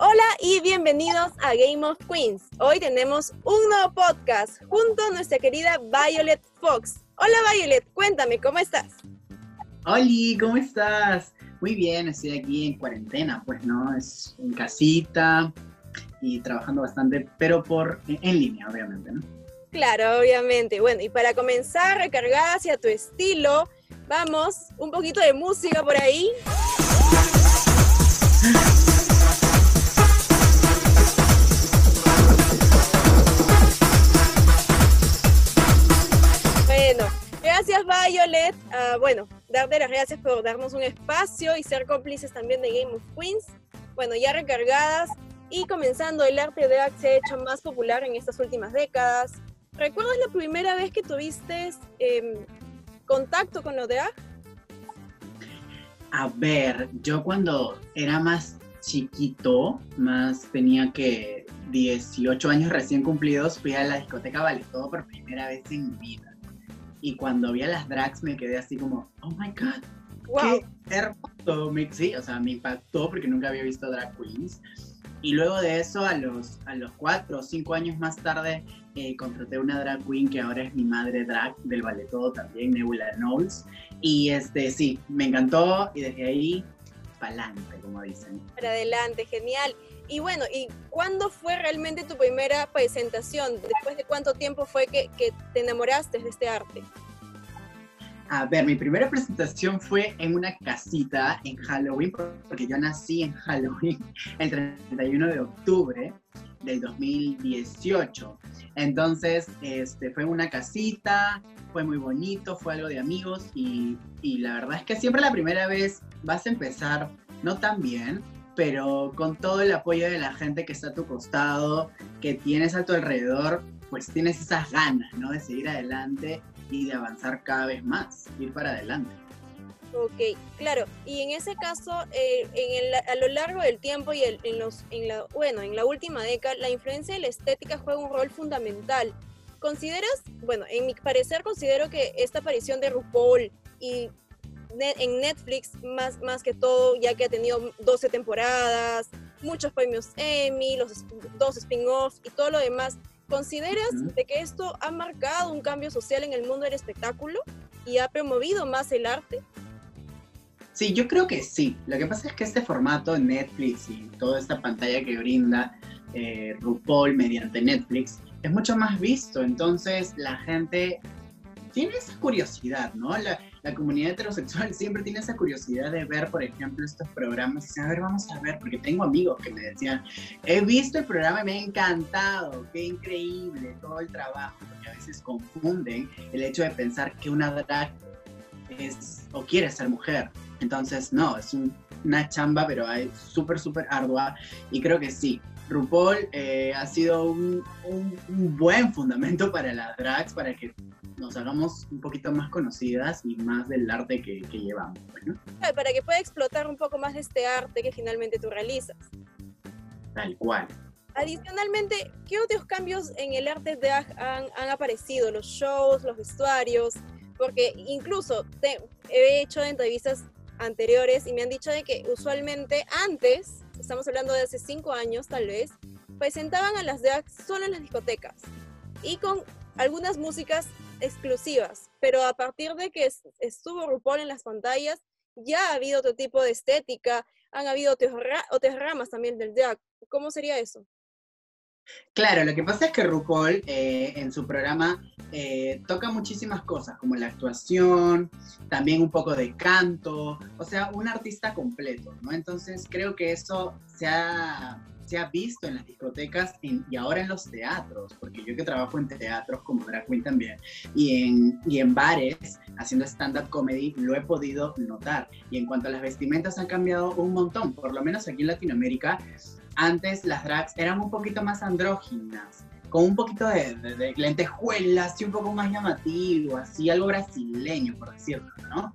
Hola y bienvenidos a Game of Queens. Hoy tenemos un nuevo podcast junto a nuestra querida Violet Fox. Hola Violet, cuéntame, ¿cómo estás? Hola, ¿cómo estás? Muy bien, estoy aquí en cuarentena, pues no, es en casita y trabajando bastante, pero por en línea, obviamente, ¿no? Claro, obviamente. Bueno, y para comenzar, recargada hacia tu estilo, vamos, un poquito de música por ahí. Darte las gracias por darnos un espacio y ser cómplices también de Game of Queens. Bueno, ya recargadas y comenzando, el arte de se ha hecho más popular en estas últimas décadas. ¿Recuerdas la primera vez que tuviste em, contacto con lo A ver, yo cuando era más chiquito, más tenía que 18 años recién cumplidos, fui a la discoteca Vale Todo por primera vez en mi vida. Y cuando vi a las drags me quedé así como, oh my god, wow. qué hermoso. Me, sí, o sea, me impactó porque nunca había visto drag queens. Y luego de eso, a los, a los cuatro o cinco años más tarde, eh, contraté una drag queen que ahora es mi madre drag del ballet todo también, Nebula Knowles. Y este, sí, me encantó y desde ahí, para adelante, como dicen. Para adelante, genial. Y bueno, ¿y cuándo fue realmente tu primera presentación? ¿Después de cuánto tiempo fue que, que te enamoraste de este arte? A ver, mi primera presentación fue en una casita en Halloween, porque yo nací en Halloween el 31 de octubre del 2018. Entonces, este, fue una casita, fue muy bonito, fue algo de amigos y, y la verdad es que siempre la primera vez vas a empezar no tan bien, pero con todo el apoyo de la gente que está a tu costado, que tienes a tu alrededor, pues tienes esas ganas, ¿no? De seguir adelante y de avanzar cada vez más, ir para adelante. Ok, claro. Y en ese caso, eh, en el, a lo largo del tiempo y en, los, la, bueno, en la última década, la influencia de la estética juega un rol fundamental. ¿Consideras, bueno, en mi parecer considero que esta aparición de RuPaul y en Netflix más, más que todo, ya que ha tenido 12 temporadas, muchos premios Emmy, los dos spin-offs y todo lo demás, ¿Consideras de que esto ha marcado un cambio social en el mundo del espectáculo y ha promovido más el arte? Sí, yo creo que sí. Lo que pasa es que este formato en Netflix y toda esta pantalla que brinda eh, RuPaul mediante Netflix es mucho más visto. Entonces la gente tiene esa curiosidad, ¿no? La, la comunidad heterosexual siempre tiene esa curiosidad de ver, por ejemplo, estos programas y decir, a ver, vamos a ver, porque tengo amigos que me decían, he visto el programa y me ha encantado, qué increíble todo el trabajo, porque a veces confunden el hecho de pensar que una drag es o quiere ser mujer. Entonces, no, es una chamba, pero hay súper, súper ardua y creo que sí. RuPaul eh, ha sido un, un buen fundamento para las drags, para que nos hagamos un poquito más conocidas y más del arte que, llevamos. ¿no? Para que pueda explotar un poco más este arte que finalmente tú realizas. Tal cual. Adicionalmente, ¿qué otros cambios en el arte de han, han aparecido? Los shows, los vestuarios, porque incluso he hecho entrevistas anteriores y me han dicho de que usualmente antes, estamos hablando de hace cinco años tal vez, presentaban a las drag solo en las discotecas y con algunas músicas exclusivas, pero a partir de que estuvo RuPaul en las pantallas, ya ha habido otro tipo de estética, han habido otras ramas también del drag. ¿Cómo sería eso? Claro, lo que pasa es que RuPaul eh, en su programa eh, toca muchísimas cosas, como la actuación, también un poco de canto, o sea, un artista completo, ¿no? Entonces creo que eso se ha se ha visto en las discotecas y ahora en los teatros, porque yo que trabajo en teatros como drag queen también, y en, y en bares haciendo stand-up comedy, lo he podido notar. Y en cuanto a las vestimentas han cambiado un montón, por lo menos aquí en Latinoamérica, antes las drags eran un poquito más andróginas, con un poquito de, de, lentejuelas, así un poco más llamativo, así algo brasileño, por decirlo, ¿no?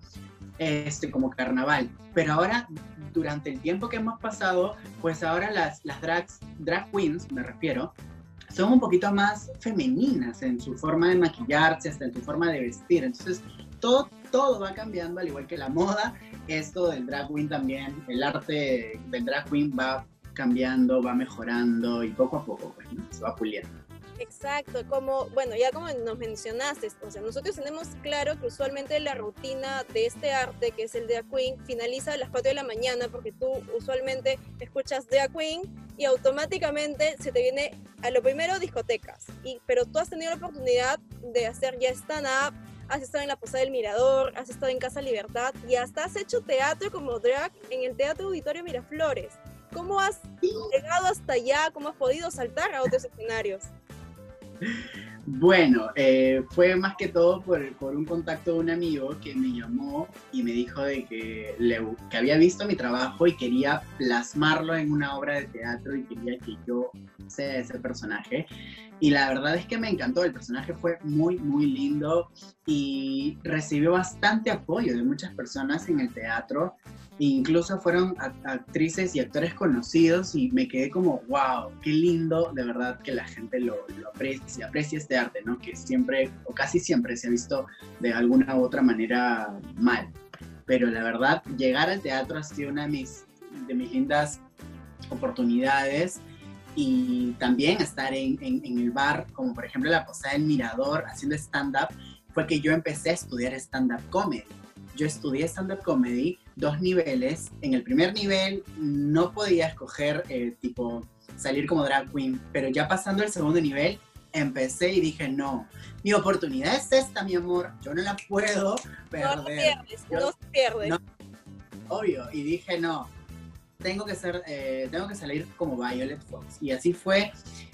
Este, como carnaval. Pero ahora durante el tiempo que hemos pasado, pues ahora las, las drags, drag queens, me refiero, son un poquito más femeninas en su forma de maquillarse, hasta en su forma de vestir. Entonces, todo, todo va cambiando, al igual que la moda, esto del drag queen también, el arte del drag queen va cambiando, va mejorando y poco a poco pues, se va puliendo. Exacto, como, bueno, ya como nos mencionaste, o sea, nosotros tenemos claro que usualmente la rutina de este arte, que es el de A Queen, finaliza a las 4 de la mañana, porque tú usualmente escuchas de A Queen y automáticamente se te viene a lo primero discotecas, y, pero tú has tenido la oportunidad de hacer ya stand-up, has estado en la Posada del Mirador, has estado en Casa Libertad y hasta has hecho teatro como drag en el Teatro Auditorio Miraflores. ¿Cómo has llegado hasta allá? ¿Cómo has podido saltar a otros escenarios? Bueno, eh, fue más que todo por, un contacto de un amigo que me llamó y me dijo de que, le, que había visto mi trabajo y quería plasmarlo en una obra de teatro y quería que yo sea ese personaje. Y la verdad es que me encantó, el personaje fue muy, muy lindo y recibió bastante apoyo de muchas personas en el teatro incluso fueron actrices y actores conocidos y me quedé como, wow, qué lindo de verdad que la gente lo, lo aprecie, aprecia este arte, ¿no? Que siempre o casi siempre se ha visto de alguna u otra manera mal. Pero la verdad, llegar al teatro ha sido una de mis, de mis lindas oportunidades y también estar en, en, el bar, como por ejemplo la Posada del Mirador, haciendo stand-up, fue que yo empecé a estudiar stand-up comedy yo estudié stand-up comedy, dos niveles. En el primer nivel no podía escoger eh, tipo salir como drag queen, pero ya pasando el segundo nivel empecé y dije, no, mi oportunidad es esta, mi amor, yo no la puedo perder. No pierdes, no se pierde. obvio, y dije, no, tengo que, ser, eh, tengo que salir como Violet Fox. Y así fue,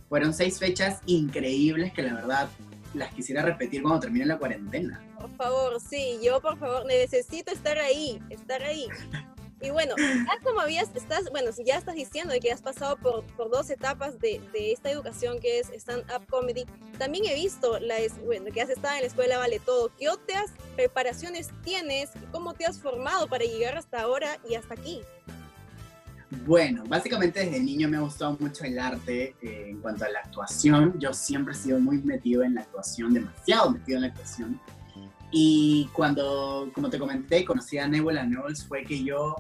fueron seis fechas increíbles que la verdad las quisiera repetir cuando termine la cuarentena. Por favor, sí, yo por favor necesito estar ahí, estar ahí. Y bueno, ya como habías, estás, bueno, ya estás diciendo que has pasado por, por dos etapas de, de, esta educación que es stand-up comedy, también he visto la, bueno, que has estado en la escuela Vale Todo. ¿Qué otras preparaciones tienes? ¿Cómo te has formado para llegar hasta ahora y hasta aquí? Bueno, básicamente desde niño me ha gustado mucho el arte eh, en cuanto a la actuación. Yo siempre he sido muy metido en la actuación, demasiado metido en la actuación. Y cuando, como te comenté, conocí a Nebula Knowles, fue que yo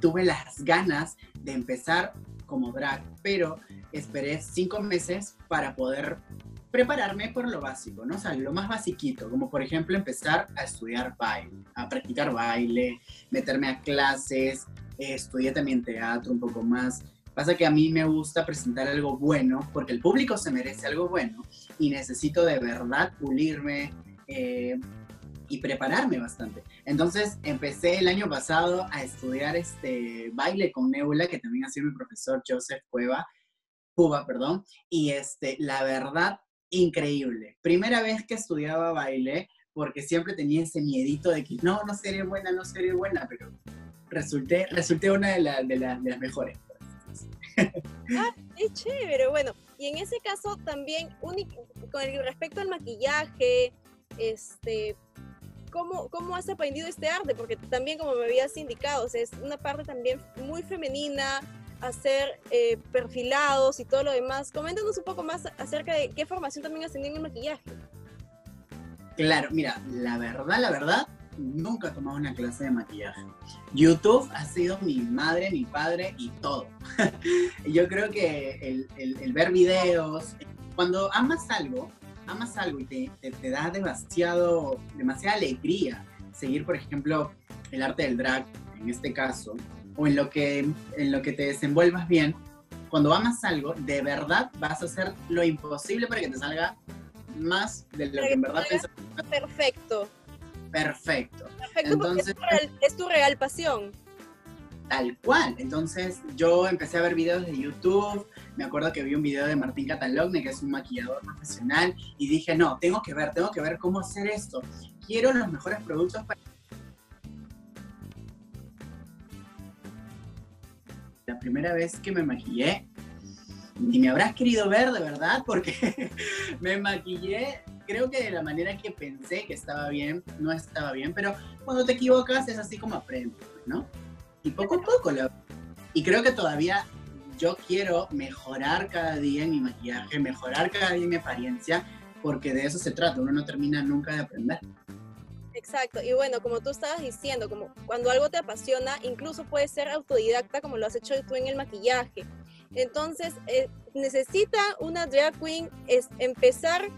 tuve las ganas de empezar como drag, pero esperé cinco meses para poder prepararme por lo básico, ¿no? O sea, lo más basiquito, como por ejemplo empezar a estudiar baile, a practicar baile, meterme a clases, estudié también teatro un poco más. Pasa que a mí me gusta presentar algo bueno, porque el público se merece algo bueno y necesito de verdad pulirme eh, y prepararme bastante. Entonces empecé el año pasado a estudiar este baile con Nebula, que también ha sido mi profesor Joseph Cueva, Cuba, perdón, y este, la verdad, increíble. Primera vez que estudiaba baile, porque siempre tenía ese miedito de que no, no seré buena, no seré buena, pero resulté, resulté una de, de, de las mejores. Ah, es chévere, bueno. Y en ese caso también, con respecto al maquillaje, este, ¿cómo, ¿cómo has aprendido este arte? Porque también, como me habías indicado, es una parte también muy femenina, hacer eh, perfilados y todo lo demás. Coméntanos un poco más acerca de qué formación también has tenido en el maquillaje. Claro, mira, la verdad, la verdad, nunca he tomado una clase de maquillaje. YouTube ha sido mi madre, mi padre y todo. Yo creo que el, ver videos, cuando amas algo, amas algo y te, te, da demasiado, demasiada alegría seguir, por ejemplo, el arte del drag, en este caso, o en lo que, en lo que te desenvuelvas bien, cuando amas algo, de verdad vas a hacer lo imposible para que te salga más de lo que, en verdad piensas. Perfecto. Perfecto. Perfecto, Entonces, es tu, real, pasión. Tal cual. Entonces yo empecé a ver videos de YouTube. Me acuerdo que vi un video de Martín Catalogne, que es un maquillador profesional, y dije, no, tengo que ver, tengo que ver cómo hacer esto. Quiero los mejores productos para... La primera vez que me maquillé, ni me habrás querido ver de verdad, porque me maquillé creo que de la manera que pensé que estaba bien, no estaba bien, pero cuando te equivocas es así como aprendes, ¿no? Y poco a poco lo... Y creo que todavía yo quiero mejorar cada día en mi maquillaje, mejorar cada día en mi apariencia, porque de eso se trata, uno no termina nunca de aprender. Exacto, y bueno, como tú estabas diciendo, como cuando algo te apasiona, incluso puedes ser autodidacta como lo has hecho tú en el maquillaje. Entonces, eh, necesita una drag queen es empezar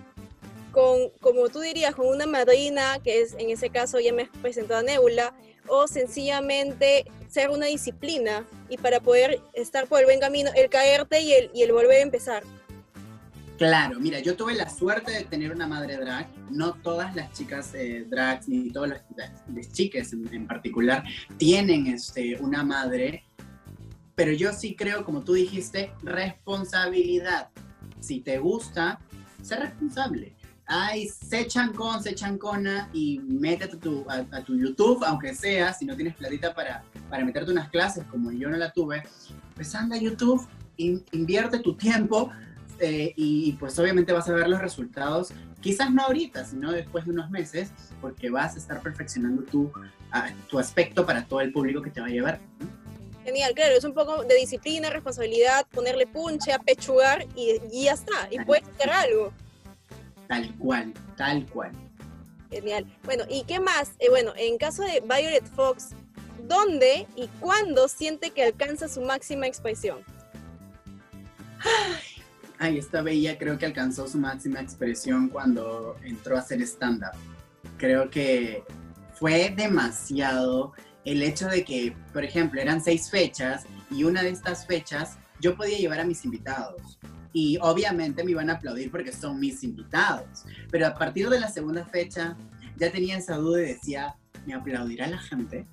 con, como tú dirías, con una madrina, que es en ese caso ya me presentó a Nebula, o sencillamente ser una disciplina y para poder estar por el buen camino, el caerte y el, y el volver a empezar. Claro, mira, yo tuve la suerte de tener una madre drag. No todas las chicas eh, drags, ni todas las, chicas en, particular, tienen este, una madre. Pero yo sí creo, como tú dijiste, responsabilidad. Si te gusta, sé responsable. Ay, sé chancón, sé chancona y métete a tu, YouTube, aunque sea, si no tienes platita para, para meterte unas clases como yo no la tuve, pues anda YouTube, invierte tu tiempo eh, y pues obviamente vas a ver los resultados, quizás no ahorita, sino después de unos meses, porque vas a estar perfeccionando tu, tu aspecto para todo el público que te va a llevar. Genial, claro, es un poco de disciplina, responsabilidad, ponerle punche, apechugar y, y ya está, y puedes hacer algo. Tal cual, tal cual. Genial. Bueno, ¿y qué más? Eh, bueno, en caso de Violet Fox, ¿dónde y cuándo siente que alcanza su máxima expresión? Ay, esta bella creo que alcanzó su máxima expresión cuando entró a hacer stand-up. Creo que fue demasiado el hecho de que, por ejemplo, eran seis fechas y una de estas fechas yo podía llevar a mis invitados. Y obviamente me iban a aplaudir porque son mis invitados. Pero a partir de la segunda fecha ya tenía esa duda y decía, ¿me aplaudirá la gente?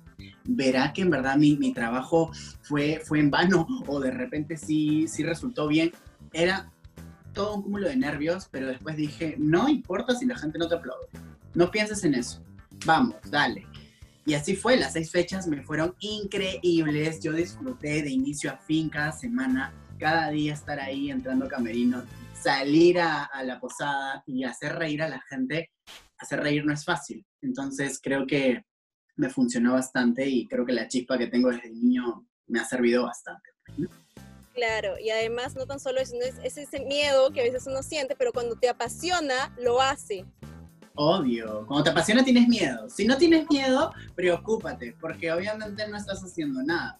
verá que en verdad mi, mi, trabajo fue, fue en vano o de repente sí, sí resultó bien. Era todo un cúmulo de nervios, pero después dije, no importa si la gente no te aplaude, no pienses en eso, vamos, dale. Y así fue, las seis fechas me fueron increíbles, yo disfruté de inicio a fin cada semana, cada día estar ahí entrando a camerino, salir a, a la posada y hacer reír a la gente, hacer reír no es fácil, entonces creo que me funcionó bastante y creo que la chispa que tengo desde niño me ha servido bastante. Claro, y además no tan solo eso, es, ese miedo que a veces uno siente, pero cuando te apasiona, lo hace. Obvio, cuando te apasiona tienes miedo. Si no tienes miedo, preocúpate, porque obviamente no estás haciendo nada.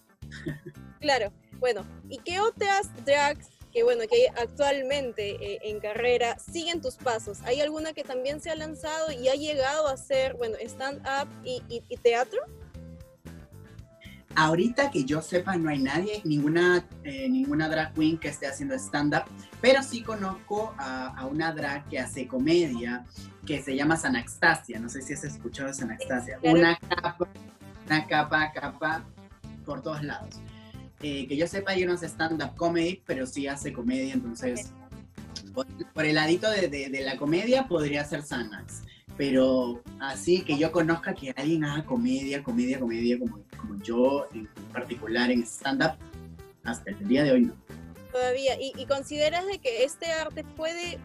Claro, bueno, ¿y qué otras drags que bueno, que actualmente eh, en carrera siguen tus pasos? ¿Hay alguna que también se ha lanzado y ha llegado a ser, bueno, stand-up y, y teatro? Ahorita que yo sepa, no hay nadie, ninguna, eh, ninguna drag queen que esté haciendo stand-up, pero sí conozco a, una drag que hace comedia que se llama Sanaxtasia. No sé si has escuchado Sanaxtasia. Una capa, una capa, capa por todos lados. Eh, que yo sepa, no hace stand-up comedy, pero sí hace comedia, entonces por, el ladito de, de, la comedia podría ser Sanax pero así que yo conozca que alguien haga comedia, comedia, comedia, como, como yo en particular en stand-up, hasta el día de hoy no. Todavía, ¿Y, ¿Y, consideras de que este arte puede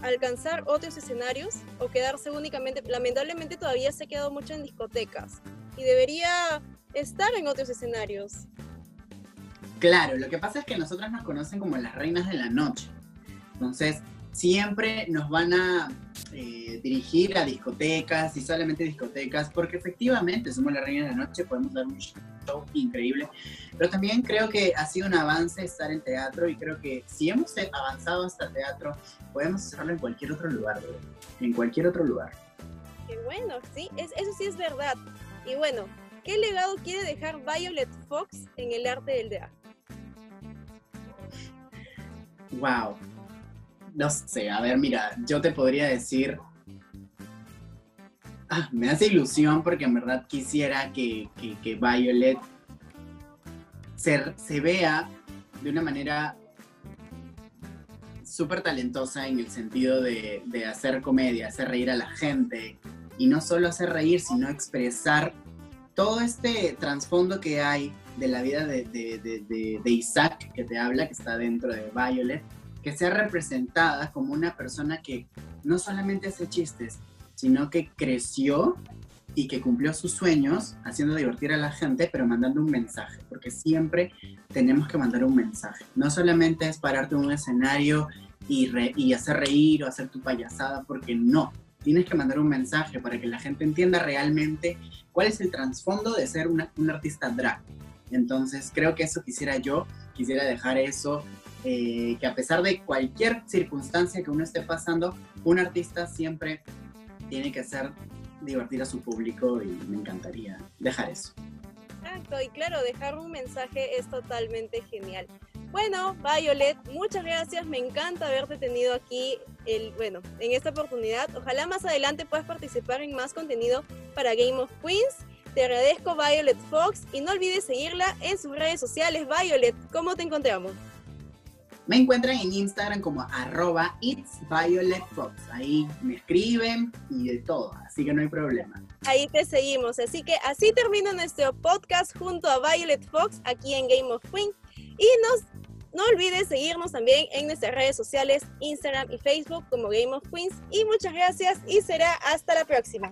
alcanzar otros escenarios o quedarse únicamente, lamentablemente todavía se ha quedado mucho en discotecas y debería estar en otros escenarios? Claro, lo que pasa es que nosotras nos conocen como las reinas de la noche. Entonces, siempre nos van a eh, dirigir a discotecas y solamente discotecas, porque efectivamente somos la reina de la noche, podemos dar un show increíble, pero también creo que ha sido un avance estar en teatro y creo que si hemos avanzado hasta teatro, podemos hacerlo en cualquier otro lugar, en cualquier otro lugar. Qué bueno, sí, es, eso sí es verdad. Y bueno, ¿qué legado quiere dejar Violet Fox en el arte del teatro? Wow, no sé, a ver, mira, yo te podría decir, ah, me hace ilusión porque en verdad quisiera que, Violet se, se vea de una manera súper talentosa en el sentido de, hacer comedia, hacer reír a la gente y no solo hacer reír, sino expresar todo este trasfondo que hay de la vida de, de, Isaac que te habla, que está dentro de Violet, que sea representada como una persona que no solamente hace chistes, sino que creció y que cumplió sus sueños haciendo divertir a la gente, pero mandando un mensaje, porque siempre tenemos que mandar un mensaje. No solamente es pararte en un escenario y, hacer reír o hacer tu payasada, porque no. Tienes que mandar un mensaje para que la gente entienda realmente cuál es el trasfondo de ser un artista drag. Entonces creo que eso quisiera yo quisiera dejar eso, eh, que a pesar de cualquier circunstancia que uno esté pasando, un artista siempre tiene que hacer divertir a su público y me encantaría dejar eso. Exacto, y claro, dejar un mensaje es totalmente genial. Bueno, Violet, muchas gracias. Me encanta haberte tenido aquí el, bueno, en esta oportunidad. Ojalá más adelante puedas participar en más contenido para Game of Queens. Te agradezco Violet Fox y no olvides seguirla en sus redes sociales. Violet, ¿cómo te encontramos? Me encuentran en Instagram como arroba It's Violet Fox. Ahí me escriben y de todo, así que no hay problema. Ahí te seguimos. Así que así termino nuestro podcast junto a Violet Fox aquí en Game of Queens. Y nos, no olvides seguirnos también en nuestras redes sociales, Instagram y Facebook como Game of Queens. Y muchas gracias y será hasta la próxima.